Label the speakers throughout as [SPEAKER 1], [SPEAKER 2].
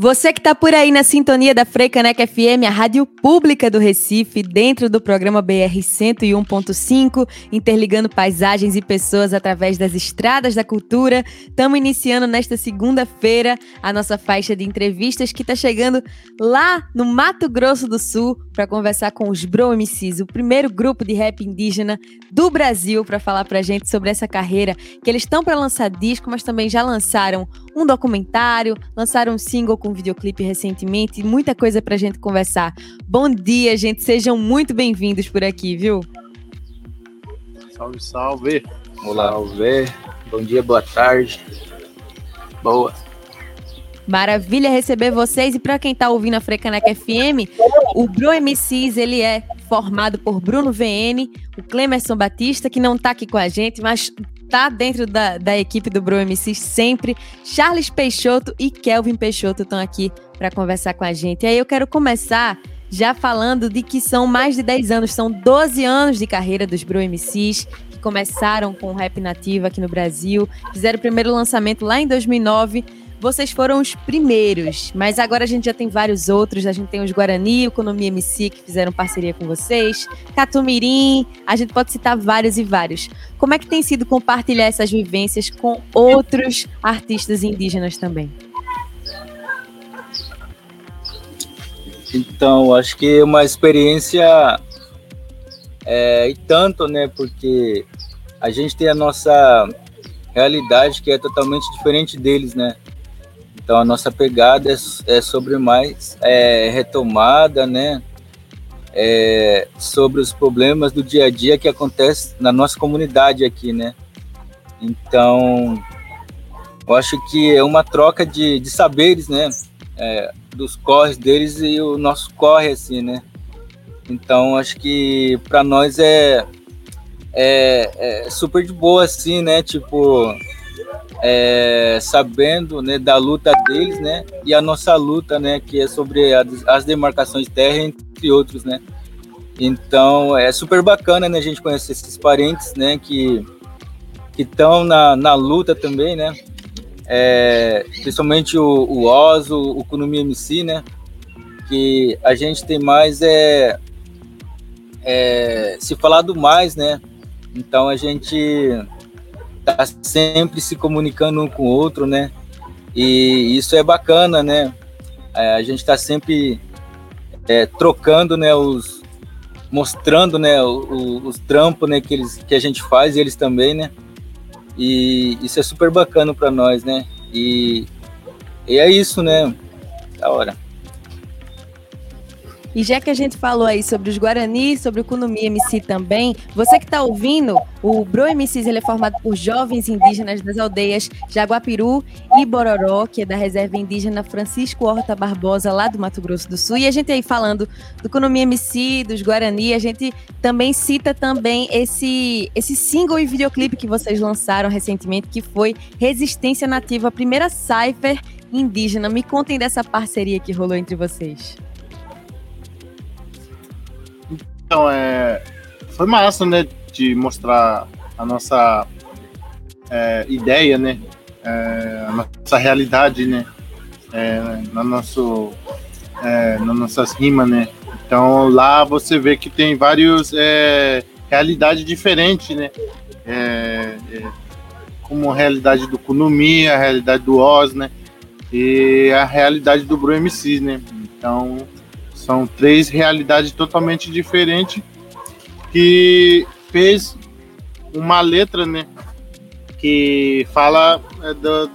[SPEAKER 1] Você que está por aí na sintonia da Freicaneca FM, a rádio pública do Recife, dentro do programa BR 101.5, interligando paisagens e pessoas através das estradas da cultura. Estamos iniciando nesta segunda-feira a nossa faixa de entrevistas que está chegando lá no Mato Grosso do Sul para conversar com os Bro MCs, o primeiro grupo de rap indígena do Brasil, para falar para a gente sobre essa carreira que eles estão para lançar disco, mas também já lançaram um documentário, lançaram um single com videoclipe recentemente, muita coisa pra gente conversar. Bom dia, gente, sejam muito bem-vindos por aqui, viu?
[SPEAKER 2] Salve, salve.
[SPEAKER 3] Olá, salve. Bom dia, boa tarde. Boa.
[SPEAKER 1] Maravilha receber vocês e para quem está ouvindo a Frecaneca FM, o Bro MCs ele é formado por Bruno VN, o Clemerson Batista que não está aqui com a gente, mas tá dentro da, da equipe do Bro sempre. Charles Peixoto e Kelvin Peixoto estão aqui para conversar com a gente. E aí eu quero começar já falando de que são mais de 10 anos, são 12 anos de carreira dos Bro MCs, que começaram com o rap nativo aqui no Brasil, fizeram o primeiro lançamento lá em 2009 vocês foram os primeiros, mas agora a gente já tem vários outros. A gente tem os Guarani, Economia MC, que fizeram parceria com vocês, Catumirim, a gente pode citar vários e vários. Como é que tem sido compartilhar essas vivências com outros artistas indígenas também?
[SPEAKER 3] Então, acho que é uma experiência é, e tanto, né? Porque a gente tem a nossa realidade que é totalmente diferente deles, né? Então a nossa pegada é, é sobre mais é, retomada, né? É, sobre os problemas do dia a dia que acontece na nossa comunidade aqui, né? Então, eu acho que é uma troca de, de saberes, né? É, dos corres deles e o nosso corre, assim, né? Então, acho que para nós é, é, é, super de boa, assim, né? Tipo, é, sabendo né, da luta deles, né, e a nossa luta, né, que é sobre as demarcações de terra, entre outros, né. Então é super bacana, né, a gente conhecer esses parentes, né, que que estão na, na luta também, né, é, principalmente o, o o Kunumi MC, né, que a gente tem mais é, é se falado mais, né, então a gente tá sempre se comunicando um com o outro, né? E isso é bacana, né? É, a gente está sempre é, trocando, né? Os mostrando, né? O, os trampos, né? Que eles que a gente faz e eles também, né? E isso é super bacana para nós, né? E, e é isso, né? Da hora.
[SPEAKER 1] E já que a gente falou aí sobre os Guarani, sobre o Kunumi MC também, você que está ouvindo, o Bro MCs ele é formado por jovens indígenas das aldeias Jaguapiru e Bororó, que é da reserva indígena Francisco Horta Barbosa, lá do Mato Grosso do Sul. E a gente aí falando do Kunumi MC, dos Guarani, a gente também cita também esse, esse single e videoclipe que vocês lançaram recentemente, que foi Resistência Nativa, a primeira cypher indígena. Me contem dessa parceria que rolou entre vocês.
[SPEAKER 2] Então, é, foi massa, né, de mostrar a nossa é, ideia, né, é, a nossa realidade, né, é, na, nosso, é, nas nossas rimas, né. Então, lá você vê que tem vários é, realidades diferentes, né, é, é, como a realidade do Kunumi, a realidade do Oz, né, e a realidade do Bro MC, né. Então, são três realidades totalmente diferentes que fez uma letra, né? Que fala é, do,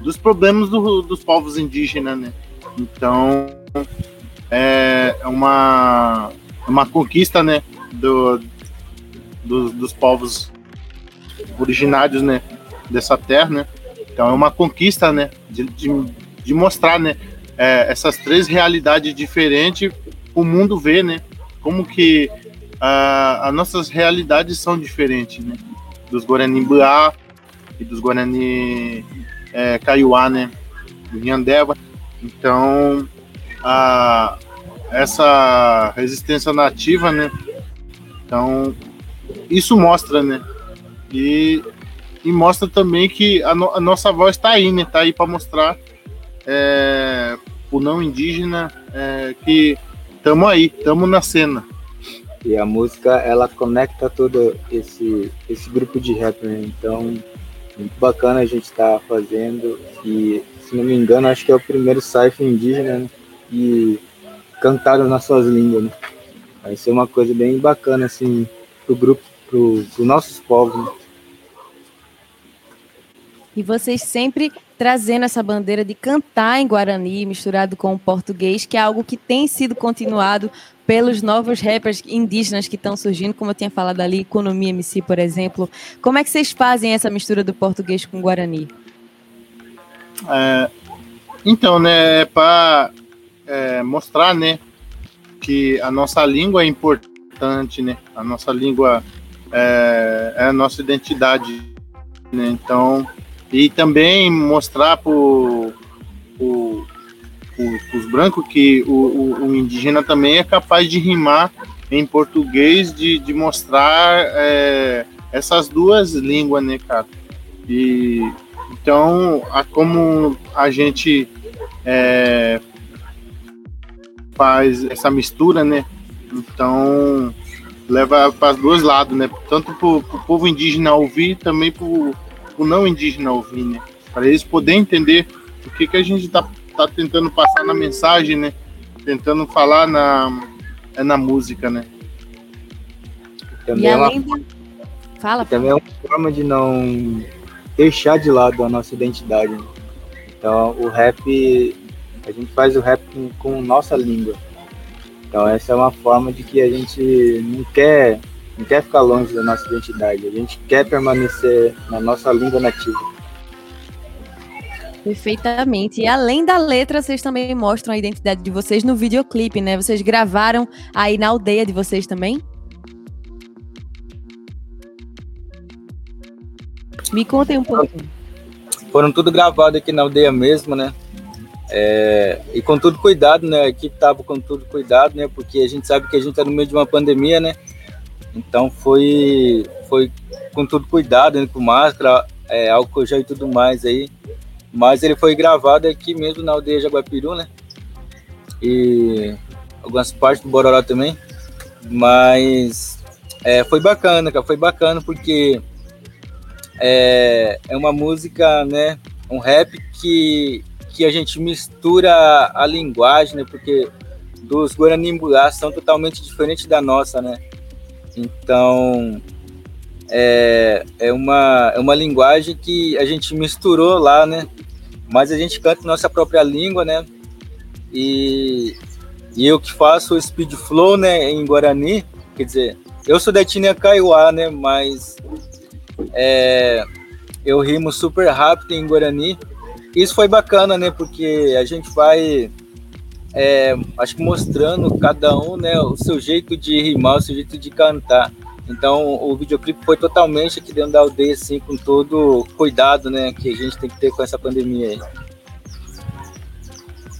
[SPEAKER 2] dos problemas do, dos povos indígenas, né? Então é uma, uma conquista, né? Do, do, dos povos originários, né? Dessa terra, né? Então é uma conquista, né? De, de, de mostrar, né? É, essas três realidades diferentes, o mundo vê, né? Como que uh, as nossas realidades são diferentes, né? Dos Guarani Buá e dos Guarani é, Kaiowá, né? Do Nhandeva. Então, essa resistência nativa, né? Então, isso mostra, né? E, e mostra também que a, no, a nossa voz está aí, né? Está aí para mostrar é, o não indígena é, que estamos aí, estamos na cena.
[SPEAKER 3] E a música, ela conecta todo esse, esse grupo de rap, né? Então, muito bacana a gente estar tá fazendo. E, se não me engano, acho que é o primeiro cypher indígena né? e cantado nas suas línguas, né? Vai ser uma coisa bem bacana, assim, pro grupo, pro, pro nossos povos, né?
[SPEAKER 1] E vocês sempre trazendo essa bandeira de cantar em Guarani, misturado com o português, que é algo que tem sido continuado pelos novos rappers indígenas que estão surgindo, como eu tinha falado ali, Economia MC, por exemplo. Como é que vocês fazem essa mistura do português com Guarani?
[SPEAKER 2] É, então, né, é para é, mostrar, né, que a nossa língua é importante, né, a nossa língua é, é a nossa identidade, né, então e também mostrar para os brancos que o, o, o, indígena também é capaz de rimar em português, de, de mostrar é, essas duas línguas, né, cara? E então, a, como a gente é, faz essa mistura, né? Então, leva para os dois lados, né? Tanto para o povo indígena ouvir, também para o não indígena ouvir, né? Para eles poderem entender o que, que a gente está tá tentando passar na mensagem, né? Tentando falar na, é na música, né?
[SPEAKER 3] Também e além é uma, Fala. Também é uma forma de não deixar de lado a nossa identidade. Né? Então, o rap, a gente faz o rap com, com nossa língua. Então, essa é uma forma de que a gente não quer não quer ficar longe da nossa identidade, a gente quer permanecer na nossa língua nativa.
[SPEAKER 1] Perfeitamente. E além da letra, vocês também mostram a identidade de vocês no videoclipe, né? Vocês gravaram aí na aldeia de vocês também? Me contem um pouco.
[SPEAKER 3] Foram tudo gravado aqui na aldeia mesmo, né? É, e com tudo cuidado, né? A equipe tava com tudo cuidado, né? Porque a gente sabe que a gente tá no meio de uma pandemia, né? Então foi, foi com tudo cuidado, né, com máscara, é, álcool gel e tudo mais aí. Mas ele foi gravado aqui mesmo na aldeia de Jaguapiru, né? E algumas partes do Bororó também. Mas é, foi bacana, cara. Foi bacana porque é, é uma música, né? Um rap que, que a gente mistura a linguagem, né? Porque dos Guarani são totalmente diferentes da nossa, né? Então, é, é, uma, é uma linguagem que a gente misturou lá, né? Mas a gente canta nossa própria língua, né? E, e eu que faço o speed flow, né, em Guarani, quer dizer, eu sou da etnia Kaiowá, né, mas é, eu rimo super rápido em Guarani. Isso foi bacana, né, porque a gente vai é, acho que mostrando cada um, né, o seu jeito de rimar, o seu jeito de cantar. Então, o videoclipe foi totalmente aqui dentro da aldeia, assim, com todo cuidado, né, que a gente tem que ter com essa pandemia aí.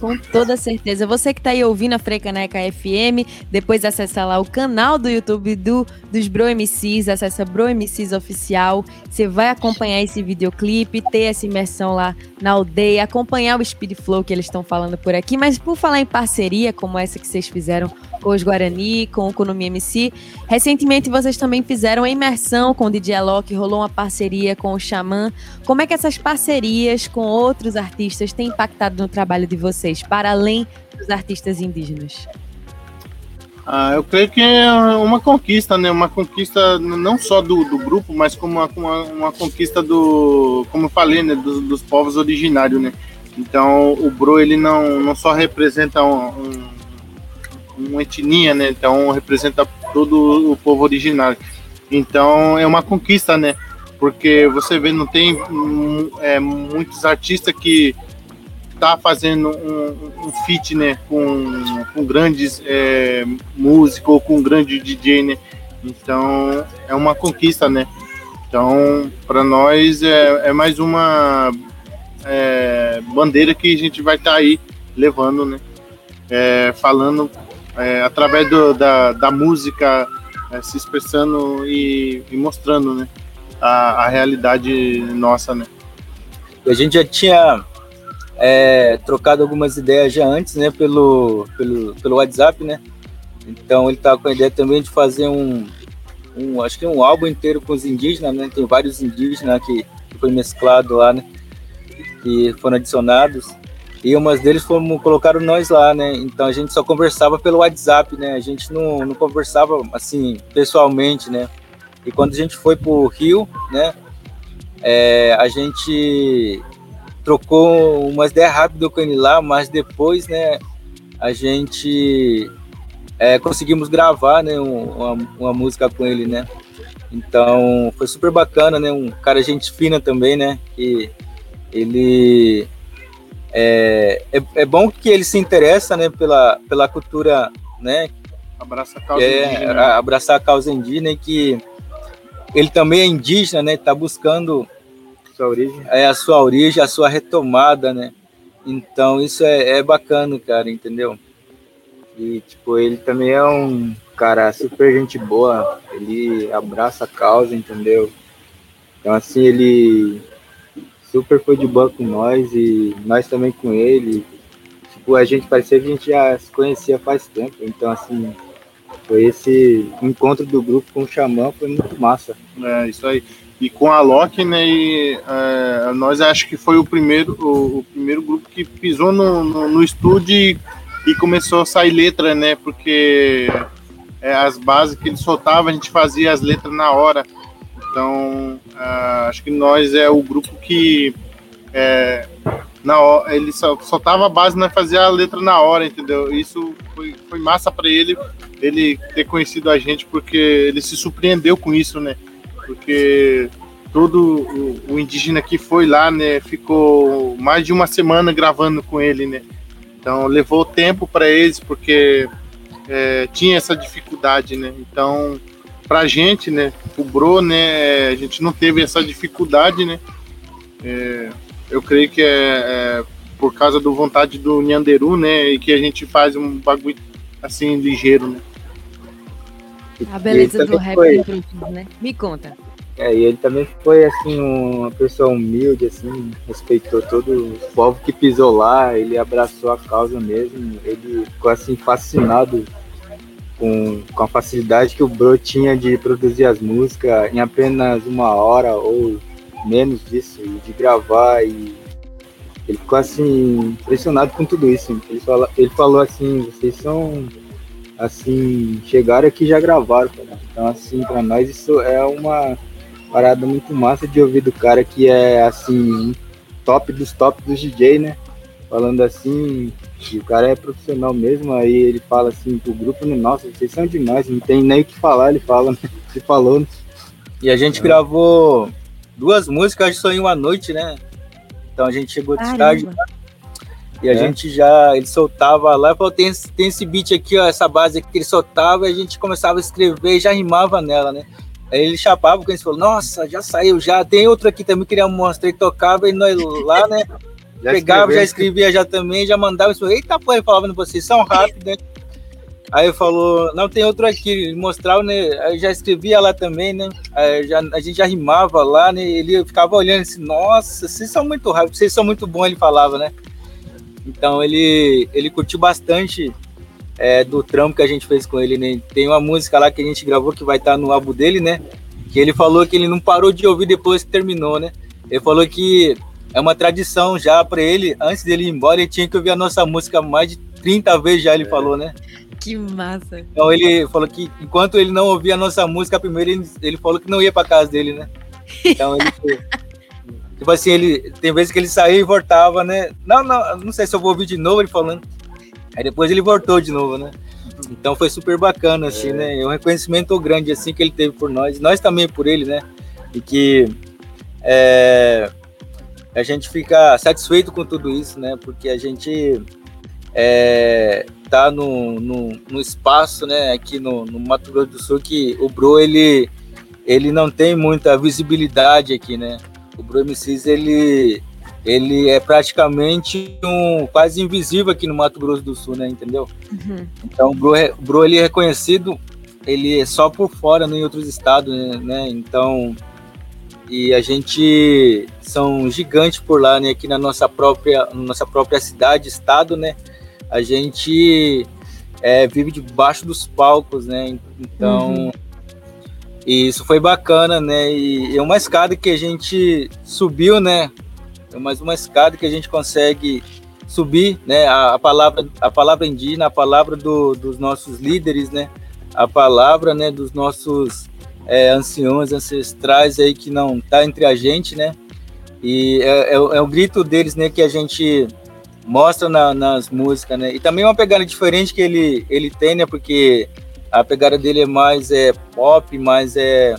[SPEAKER 1] Com toda certeza. Você que está aí ouvindo a Frecaneca FM, depois acessa lá o canal do YouTube do, dos Bro MCs, acessa Bro MCs Oficial. Você vai acompanhar esse videoclipe, ter essa imersão lá na aldeia, acompanhar o Speed Flow que eles estão falando por aqui. Mas por falar em parceria, como essa que vocês fizeram os Guarani, com o Economia MC. Recentemente vocês também fizeram a imersão com o DJ Alok, rolou uma parceria com o Xamã. Como é que essas parcerias com outros artistas têm impactado no trabalho de vocês, para além dos artistas indígenas?
[SPEAKER 2] Ah, eu creio que é uma conquista, né? Uma conquista não só do, do grupo, mas como uma, uma, uma, conquista do, como eu falei, né? Dos, dos povos originários, né? Então o Bro ele não, não só representa um, um uma etnia, né? Então representa todo o povo originário. Então é uma conquista, né? Porque você vê, não tem é, muitos artistas que tá fazendo um, um né? Com, com grandes é, músicos ou com grande DJ, né? Então é uma conquista, né? Então para nós é, é, mais uma é, bandeira que a gente vai estar tá aí levando, né? É, falando é, através do, da, da música é, se expressando e, e mostrando, né? A, a, realidade nossa, né?
[SPEAKER 3] A gente já tinha é, trocado algumas ideias já antes, né? Pelo, pelo, pelo WhatsApp, né? Então ele estava com a ideia também de fazer um, um, acho que um álbum inteiro com os indígenas, né? Tem vários indígenas que, foi mesclado lá, né? Que foram adicionados. E umas deles foram, colocaram nós lá, né? Então a gente só conversava pelo WhatsApp, né? A gente não, não conversava assim pessoalmente, né? E quando a gente foi pro Rio, né? É, a gente trocou umas ideias rápidas com ele lá, mas depois, né? A gente é, conseguimos gravar, né? Uma, uma música com ele, né? Então foi super bacana, né? Um cara gente fina também, né? Que ele é, é, é, bom que ele se interessa né, pela, pela cultura, né?
[SPEAKER 2] Abraça a causa
[SPEAKER 3] é, indígena. Abraçar a causa indígena e que ele também é indígena, né? Está buscando
[SPEAKER 2] sua origem.
[SPEAKER 3] É, a sua origem, a sua retomada, né? Então isso é, é bacana, cara, entendeu? E tipo, ele também é um cara super gente boa, ele abraça a causa, entendeu? Então assim, ele super foi de boa com nós e nós também com ele. Tipo, a gente parecia que a gente já se conhecia faz tempo. Então, assim, foi esse encontro do grupo com o Xamã, foi muito massa.
[SPEAKER 2] É, isso aí. E com a Loki, né, e, é, nós acho que foi o primeiro, o, o primeiro grupo que pisou no, no, no, estúdio e, e começou a sair letra, né, porque é, as bases que ele soltava, a gente fazia as letras na hora. Então, uh, acho que nós é o grupo que é, na ele só, soltava a base, nós fazia a letra na hora, entendeu? Isso foi, foi massa para ele, ele ter conhecido a gente, porque ele se surpreendeu com isso, né? Porque todo o, o indígena que foi lá, né, ficou mais de uma semana gravando com ele, né? Então levou tempo para eles, porque é, tinha essa dificuldade, né? Então pra gente, né, o Bro, né, a gente não teve essa dificuldade, né, é, eu creio que é, é, por causa do vontade do Nhanderu, né, e que a gente faz um bagulho assim, ligeiro, né.
[SPEAKER 1] A beleza do rap foi... né? Me conta.
[SPEAKER 3] É, e ele também foi, assim, uma pessoa humilde, assim, respeitou todo o povo que pisou lá, ele abraçou a causa mesmo, ele ficou, assim, fascinado com, com a facilidade que o Bro tinha de produzir as músicas em apenas uma hora ou menos disso, de gravar e ele ficou assim impressionado com tudo isso. Ele, fala, ele falou assim, vocês são assim, chegaram aqui e já gravaram, cara. Então assim, para nós isso é uma parada muito massa de ouvir do cara que é assim, top dos top dos DJ, né? Falando assim, e o cara é profissional mesmo, aí ele fala assim pro grupo, né, nossa, vocês são demais, não tem nem o que falar, ele fala, ele falou. Né? E a gente é. gravou duas músicas só em uma noite, né? Então a gente chegou de tarde e a é. gente já, ele soltava lá, falou, tem, tem esse beat aqui, ó, essa base aqui que ele soltava, e a gente começava a escrever e já rimava nela, né? Aí ele chapava, porque a gente falou, nossa, já saiu, já, tem outro aqui também que ele mostrar e tocava, e nós lá, né? Já Pegava, já escrevia já também, já mandava isso. Eita, pô, ele falava, vocês são rápidos, né? Aí ele falou, não, tem outro aqui, mostrava, né? Aí já escrevia lá também, né? Aí já, a gente já rimava lá, né? Ele ficava olhando assim, nossa, vocês são muito rápidos, vocês são muito bons, ele falava, né? Então ele, ele curtiu bastante é, do trampo que a gente fez com ele, né? Tem uma música lá que a gente gravou que vai estar no álbum dele, né? Que ele falou que ele não parou de ouvir depois que terminou, né? Ele falou que é uma tradição já para ele, antes dele ir embora, ele tinha que ouvir a nossa música mais de 30 vezes já, ele é. falou, né?
[SPEAKER 1] Que massa.
[SPEAKER 3] Então ele falou que enquanto ele não ouvia a nossa música primeiro, ele, ele falou que não ia para casa dele, né? Então ele. tipo assim, ele tem vezes que ele saía e voltava, né? Não, não, não sei se eu vou ouvir de novo ele falando. Aí depois ele voltou de novo, né? Então foi super bacana, assim, é. né? É um reconhecimento grande, assim, que ele teve por nós. Nós também por ele, né? E que é, a gente fica satisfeito com tudo isso, né? Porque a gente é, tá no, no, no, espaço, né? Aqui no, no Mato Grosso do Sul que o Bro ele ele não tem muita visibilidade aqui, né? O Bro MCs ele ele é praticamente um quase invisível aqui no Mato Grosso do Sul, né? Entendeu? Uhum. Então o Bro, o Bro ele é reconhecido ele é só por fora, né, em outros estados, né? Então, e a gente são gigantes por lá, né? Aqui na nossa própria, nossa própria cidade, estado, né? A gente é, vive debaixo dos palcos, né? Então, uhum. isso foi bacana, né? E é uma escada que a gente subiu, né? É mais uma escada que a gente consegue subir, né? A, a palavra, a palavra indígena, a palavra do, dos nossos líderes, né? a palavra, né, dos nossos é, anciões ancestrais aí que não tá entre a gente, né? E é, é, é o grito deles, né, que a gente mostra na, nas músicas, né? E também uma pegada diferente que ele ele tem, né? Porque a pegada dele é mais é pop, mais é,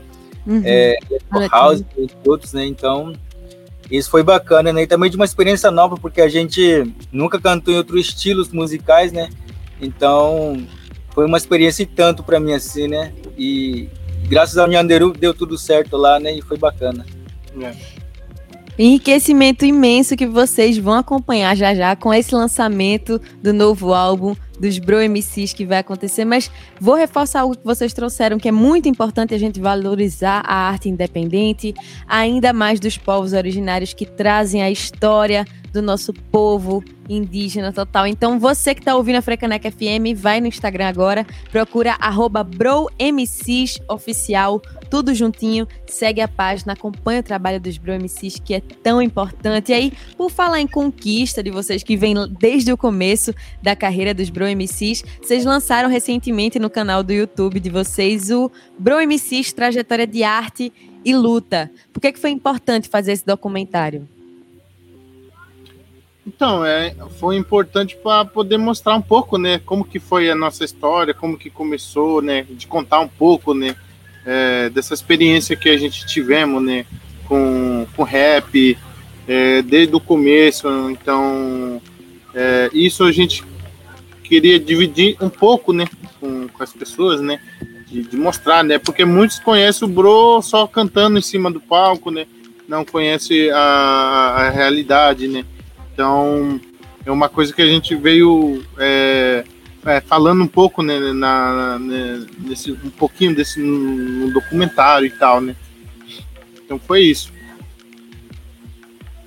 [SPEAKER 3] uhum. é, é house e outros, né? Então isso foi bacana, né? E também de uma experiência nova, porque a gente nunca cantou em outros estilos musicais, né? Então foi uma experiência e tanto para mim assim, né? E graças ao Nhanderu deu tudo certo lá, né? E foi bacana. É.
[SPEAKER 1] Enriquecimento imenso que vocês vão acompanhar já já com esse lançamento do novo álbum dos Bro MCs que vai acontecer, mas vou reforçar algo que vocês trouxeram que é muito importante a gente valorizar a arte independente, ainda mais dos povos originários que trazem a história do nosso povo indígena total. Então, você que está ouvindo a Frecaneca FM, vai no Instagram agora, procura BroMCsOficial, tudo juntinho, segue a página, acompanha o trabalho dos BroMCs, que é tão importante. E aí, por falar em conquista de vocês que vem desde o começo da carreira dos BroMCs, vocês lançaram recentemente no canal do YouTube de vocês o BroMCs Trajetória de Arte e Luta. Por que, que foi importante fazer esse documentário?
[SPEAKER 2] Então, é, foi importante para poder mostrar um pouco, né, como que foi a nossa história, como que começou, né, de contar um pouco, né, é, dessa experiência que a gente tivemos, né, com, com rap, é, desde o começo. Então, é, isso a gente queria dividir um pouco, né, com, com as pessoas, né, de, de, mostrar, né, porque muitos conhecem o Bro só cantando em cima do palco, né, não conhece a, a realidade, né. Então, é uma coisa que a gente veio é, é, falando um pouco né, na, né, nesse, um pouquinho desse no, no documentário e tal, né? Então foi isso.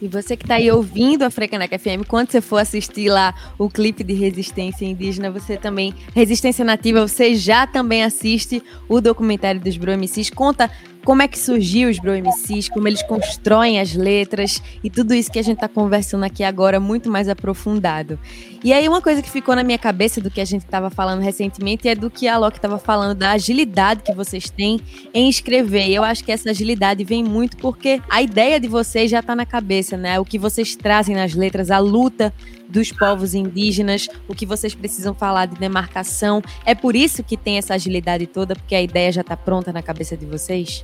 [SPEAKER 1] E você que está aí ouvindo a Frecaneca FM, quando você for assistir lá o clipe de Resistência Indígena, você também, Resistência Nativa, você já também assiste o documentário dos Bro MCs, conta como é que surgiu os Bro MCs, como eles constroem as letras e tudo isso que a gente está conversando aqui agora muito mais aprofundado. E aí uma coisa que ficou na minha cabeça do que a gente estava falando recentemente é do que a Loki estava falando, da agilidade que vocês têm em escrever. E eu acho que essa agilidade vem muito porque a ideia de vocês já está na cabeça, né? O que vocês trazem nas letras, a luta dos povos indígenas, o que vocês precisam falar de demarcação. É por isso que tem essa agilidade toda, porque a ideia já está pronta na cabeça de vocês?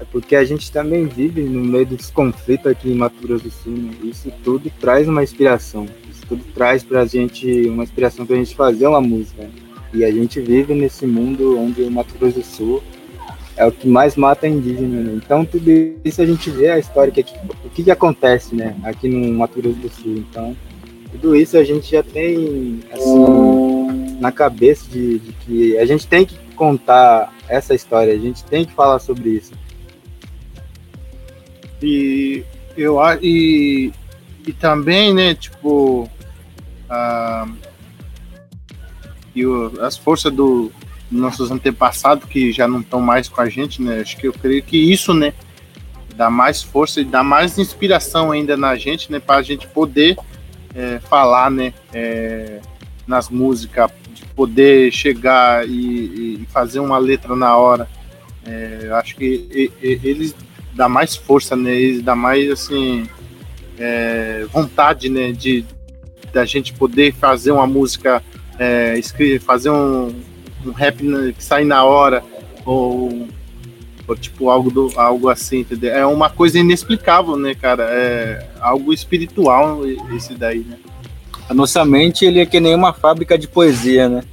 [SPEAKER 3] É porque a gente também vive no meio dos conflitos aqui em Mato Grosso do Sul. Né? Isso tudo traz uma inspiração. Isso tudo traz para a gente uma inspiração para a gente fazer uma música. E a gente vive nesse mundo onde o Mato Grosso do Sul é o que mais mata indígena. Né? Então tudo isso a gente vê a história que o que, que acontece, né, aqui no Mato Grosso do Sul. Então tudo isso a gente já tem assim na cabeça de, de que a gente tem que contar essa história, a gente tem que falar sobre isso.
[SPEAKER 2] E eu e, e também, né, tipo, a, e o, as forças do nossos antepassados que já não estão mais com a gente, né? Acho que eu creio que isso, né, dá mais força e dá mais inspiração ainda na gente, né, para a gente poder é, falar, né, é, nas músicas, de poder chegar e, e, fazer uma letra na hora. É, acho que e, eles dá mais força, né? Eles dá mais assim é, vontade, né? De da gente poder fazer uma música, é, escrever, fazer um, um rap que sai na hora ou, ou, tipo algo do algo assim, entendeu? É uma coisa inexplicável, né, cara? É algo espiritual esse daí, né?
[SPEAKER 3] A nossa mente ele é que nem uma fábrica de poesia, né?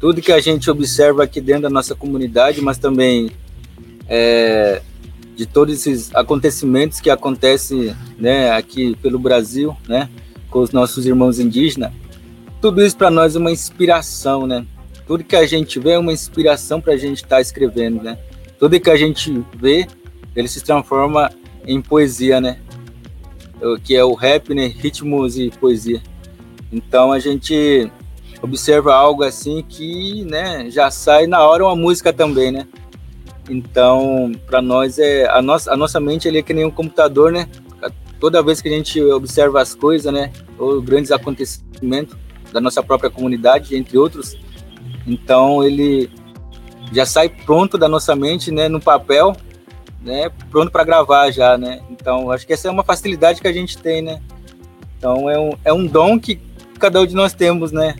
[SPEAKER 3] Tudo que a gente observa aqui dentro da nossa comunidade, mas também é, de todos esses acontecimentos que acontecem né, aqui pelo Brasil, né, com os nossos irmãos indígenas, tudo isso para nós é uma inspiração, né? tudo que a gente vê é uma inspiração para a gente estar tá escrevendo, né? Tudo que a gente vê, ele se transforma em poesia, né? Que é o rap, né? Ritmos e poesia. Então a gente observa algo assim que, né, já sai na hora uma música também, né? Então, para nós é a nossa a nossa mente ele é que nem um computador, né? Toda vez que a gente observa as coisas, né, ou grandes acontecimentos da nossa própria comunidade, entre outros, então ele já sai pronto da nossa mente, né, no papel, né, pronto para gravar já, né? Então acho que essa é uma facilidade que a gente tem, né? Então é um, é um dom que cada um de nós temos, né?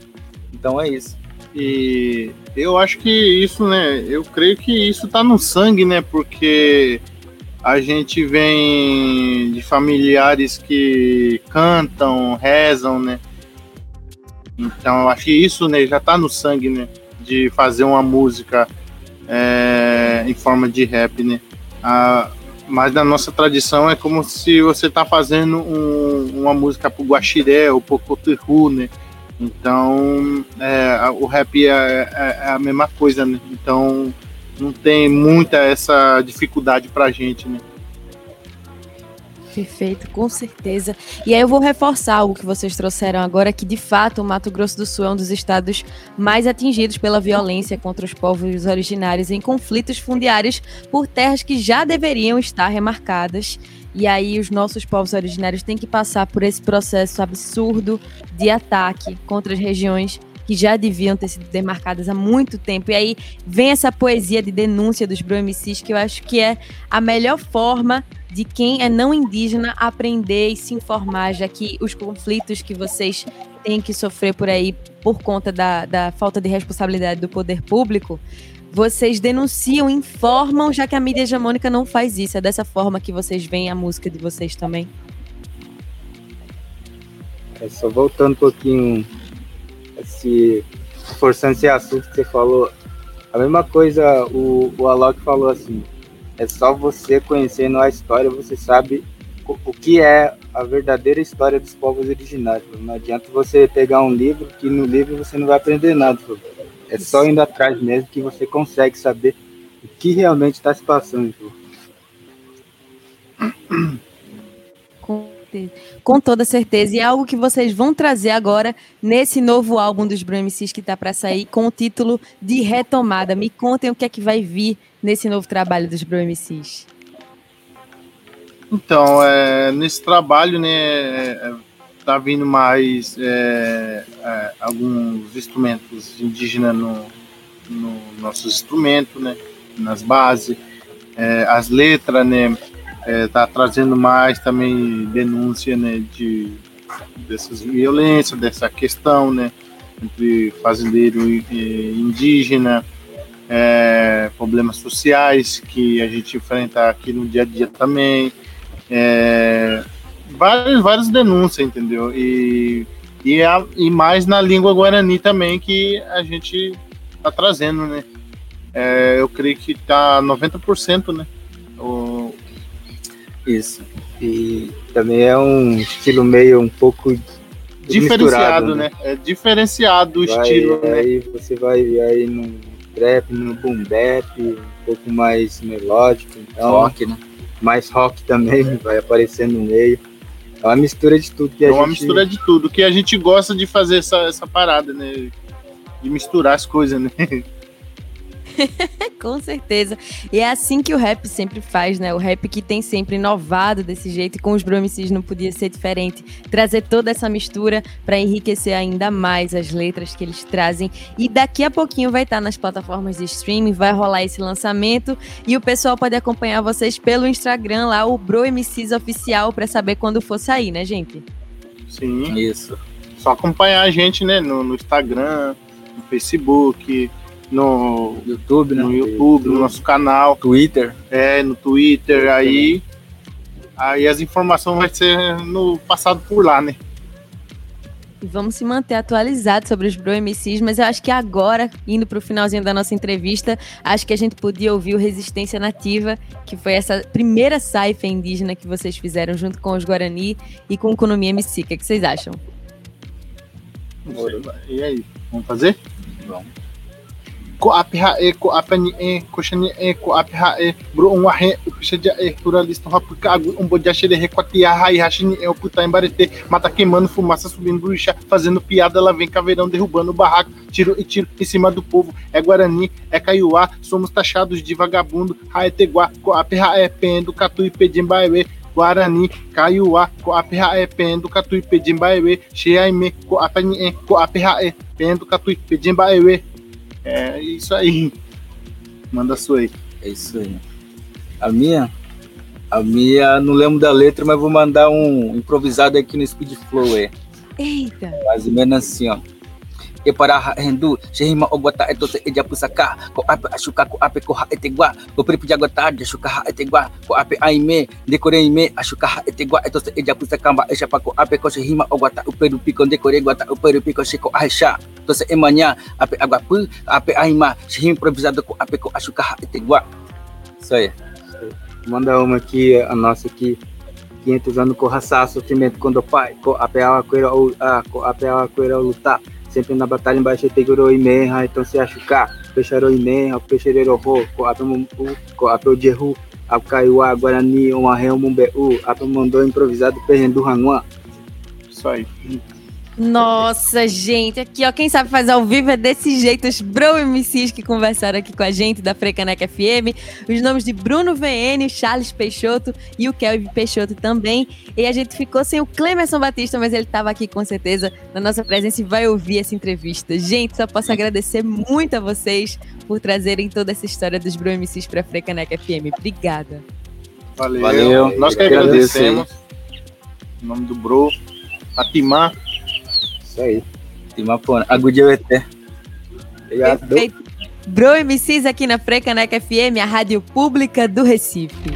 [SPEAKER 3] Então é isso.
[SPEAKER 2] E eu acho que isso, né? Eu creio que isso tá no sangue, né? Porque a gente vem de familiares que cantam, rezam, né? Então, eu acho que isso né, já está no sangue, né? De fazer uma música é, em forma de rap, né? Mas na nossa tradição é como se você está fazendo um, uma música pro Guaxiré ou pro Coterru, né? Então, é, o rap é, é, é, a mesma coisa, né? Então, não tem muita essa dificuldade pra gente, né?
[SPEAKER 1] Perfeito, com certeza. E aí eu vou reforçar algo que vocês trouxeram agora, que de fato o Mato Grosso do Sul é um dos estados mais atingidos pela violência contra os povos originários em conflitos fundiários por terras que já deveriam estar remarcadas. E aí os nossos povos originários têm que passar por esse processo absurdo de ataque contra as regiões que já deviam ter sido demarcadas há muito tempo. E aí vem essa poesia de denúncia dos Bro MCs, que eu acho que é a melhor forma de quem é não indígena aprender e se informar, já que os conflitos que vocês têm que sofrer por aí por conta da, da falta de responsabilidade do poder público, vocês denunciam, informam, já que a mídia hegemônica não faz isso. É dessa forma que vocês veem a música de vocês também?
[SPEAKER 3] É só voltando um pouquinho, esse, forçando esse assunto que você falou. A mesma coisa o, o Alok falou assim, é só você conhecendo a história, você sabe o, que é a verdadeira história dos povos originários. Não adianta você pegar um livro que no livro você não vai aprender nada. É só indo atrás mesmo que você consegue saber o que realmente está se passando.
[SPEAKER 1] Com, com toda certeza. E é algo que vocês vão trazer agora nesse novo álbum dos Bro MCs que está para sair com o título de Retomada. Me contem o que é que vai vir nesse novo trabalho dos Bro MCs?
[SPEAKER 2] Então, é, nesse trabalho, né, é, tá vindo mais é, é, alguns instrumentos indígenas no, no nossos instrumentos, né, nas bases, é, as letras, né, é, tá trazendo mais também denúncia, né, de dessas violências, dessa questão, né, entre fazendeiro e indígena, é, problemas sociais que a gente enfrenta aqui no dia a dia também, é, várias, várias denúncias, entendeu? E, e, a, e mais na língua guarani também que a gente tá trazendo, né? É, eu creio que tá 90%, né? O...
[SPEAKER 3] Isso. E também é um estilo meio um pouco
[SPEAKER 2] diferenciado, né? né? É diferenciado o vai, estilo,
[SPEAKER 3] né? Aí você vai aí no trap, no boom bap, um pouco mais melódico, então, rock, né? Mais rock também vai aparecendo no meio. É uma mistura de tudo que
[SPEAKER 2] a
[SPEAKER 3] é uma
[SPEAKER 2] gente... mistura de tudo, que a gente gosta de fazer essa, essa parada, né? De misturar as coisas, né?
[SPEAKER 1] Com certeza. E é assim que o rap sempre faz, né? O rap que tem sempre inovado desse jeito e com os Bromicis não podia ser diferente. Trazer toda essa mistura para enriquecer ainda mais as letras que eles trazem. E daqui a pouquinho vai estar nas plataformas de streaming, vai rolar esse lançamento e o pessoal pode acompanhar vocês pelo Instagram lá, o Bro MCs oficial para saber quando for sair, né, gente?
[SPEAKER 2] Sim. Isso. Só acompanhar a gente, né, no, no Instagram, no Facebook, no YouTube, né? no YouTube, no nosso canal,
[SPEAKER 3] Twitter,
[SPEAKER 2] é, no Twitter, aí aí as informações vai ser no passado por lá, né?
[SPEAKER 1] E vamos se manter atualizados sobre os Bro MCs, mas eu acho que agora, indo para o finalzinho da nossa entrevista, acho que a gente podia ouvir o Resistência Nativa, que foi essa primeira saifa indígena que vocês fizeram junto com os Guarani e com o Economia MC. O que, é que vocês acham?
[SPEAKER 2] E aí, vamos fazer?
[SPEAKER 3] Vamos.
[SPEAKER 2] Ko APHE, ko APNE, ko XNE, ko APHE, bro um o pichadia e, pluralista, um rapucago, um bodiaxere, requatia, rai, rachine, o puta embarete, mata queimando, fumaça subindo, bruxa, fazendo piada, ela vem caveirão, derrubando barraco, tiro e tiro em cima do povo, é Guarani, é Caiuá, somos taxados de vagabundo, Raeteguá, ko APHE, pendo, catu e pedimbaewe, Guarani, Caiuá, Coaperraé, Pendo, Catuí, Pedimbaewe, Xeaime, Coapanhe, Coaperraé, Pendo, Catuí, Pedimbaewe. É isso aí. Manda a sua aí.
[SPEAKER 3] É isso aí. A minha? A minha, não lembro da letra, mas vou mandar um improvisado aqui no Speed Flow, é.
[SPEAKER 1] Eita!
[SPEAKER 3] Mais ou menos assim, ó. E para hendu shehima ogwata eto se eja pusaka. Ko ape ashuka ko ape ko ha etegwa ko pripi jagota de shuka ha etegwa ko ape aime dekore ime ashuka ha etegwa eto se eja pusaka mba esha pa ko ape ko shehima ogwata uperu piko dekore gwata uperu piko shiko aisha to se emanya ape agwapu ape aima. Shehim improvisado ko ape ko ashuka ha etegwa isso aí
[SPEAKER 4] Manda uma aqui, a nossa aqui. 500 anos com raça, sofrimento quando pai, com a peal coelho ou a com a peal coelho lutar. Sempre na batalha embaixo teguro meia, então se achucar. Peixeiro e meia, peixeiro ro, com a pemu, com a peu de ru, a caiuá, guarani, um arreio mumbeu, mandou improvisado perrendo ranguá.
[SPEAKER 2] Isso aí.
[SPEAKER 1] Nossa, gente, aqui ó, quem sabe fazer ao vivo é desse jeito. Os Bro MCs que conversaram aqui com a gente da Frecaneca FM, os nomes de Bruno VN, Charles Peixoto e o Kelvin Peixoto também. E a gente ficou sem o Clemerson Batista, mas ele estava aqui com certeza na nossa presença e vai ouvir essa entrevista. Gente, só posso agradecer muito a vocês por trazerem toda essa história dos Bro MCs para a Frecaneca FM. Obrigada.
[SPEAKER 2] Valeu.
[SPEAKER 3] Valeu.
[SPEAKER 2] Nós que
[SPEAKER 3] Agradeço
[SPEAKER 2] agradecemos. Em nome do Bro, Atimar.
[SPEAKER 4] Isso aí.
[SPEAKER 3] Timapona agudia eté
[SPEAKER 4] Obrigado.
[SPEAKER 1] Perfeito. Bro MCs aqui na Frecaneca FM, a rádio pública do Recife.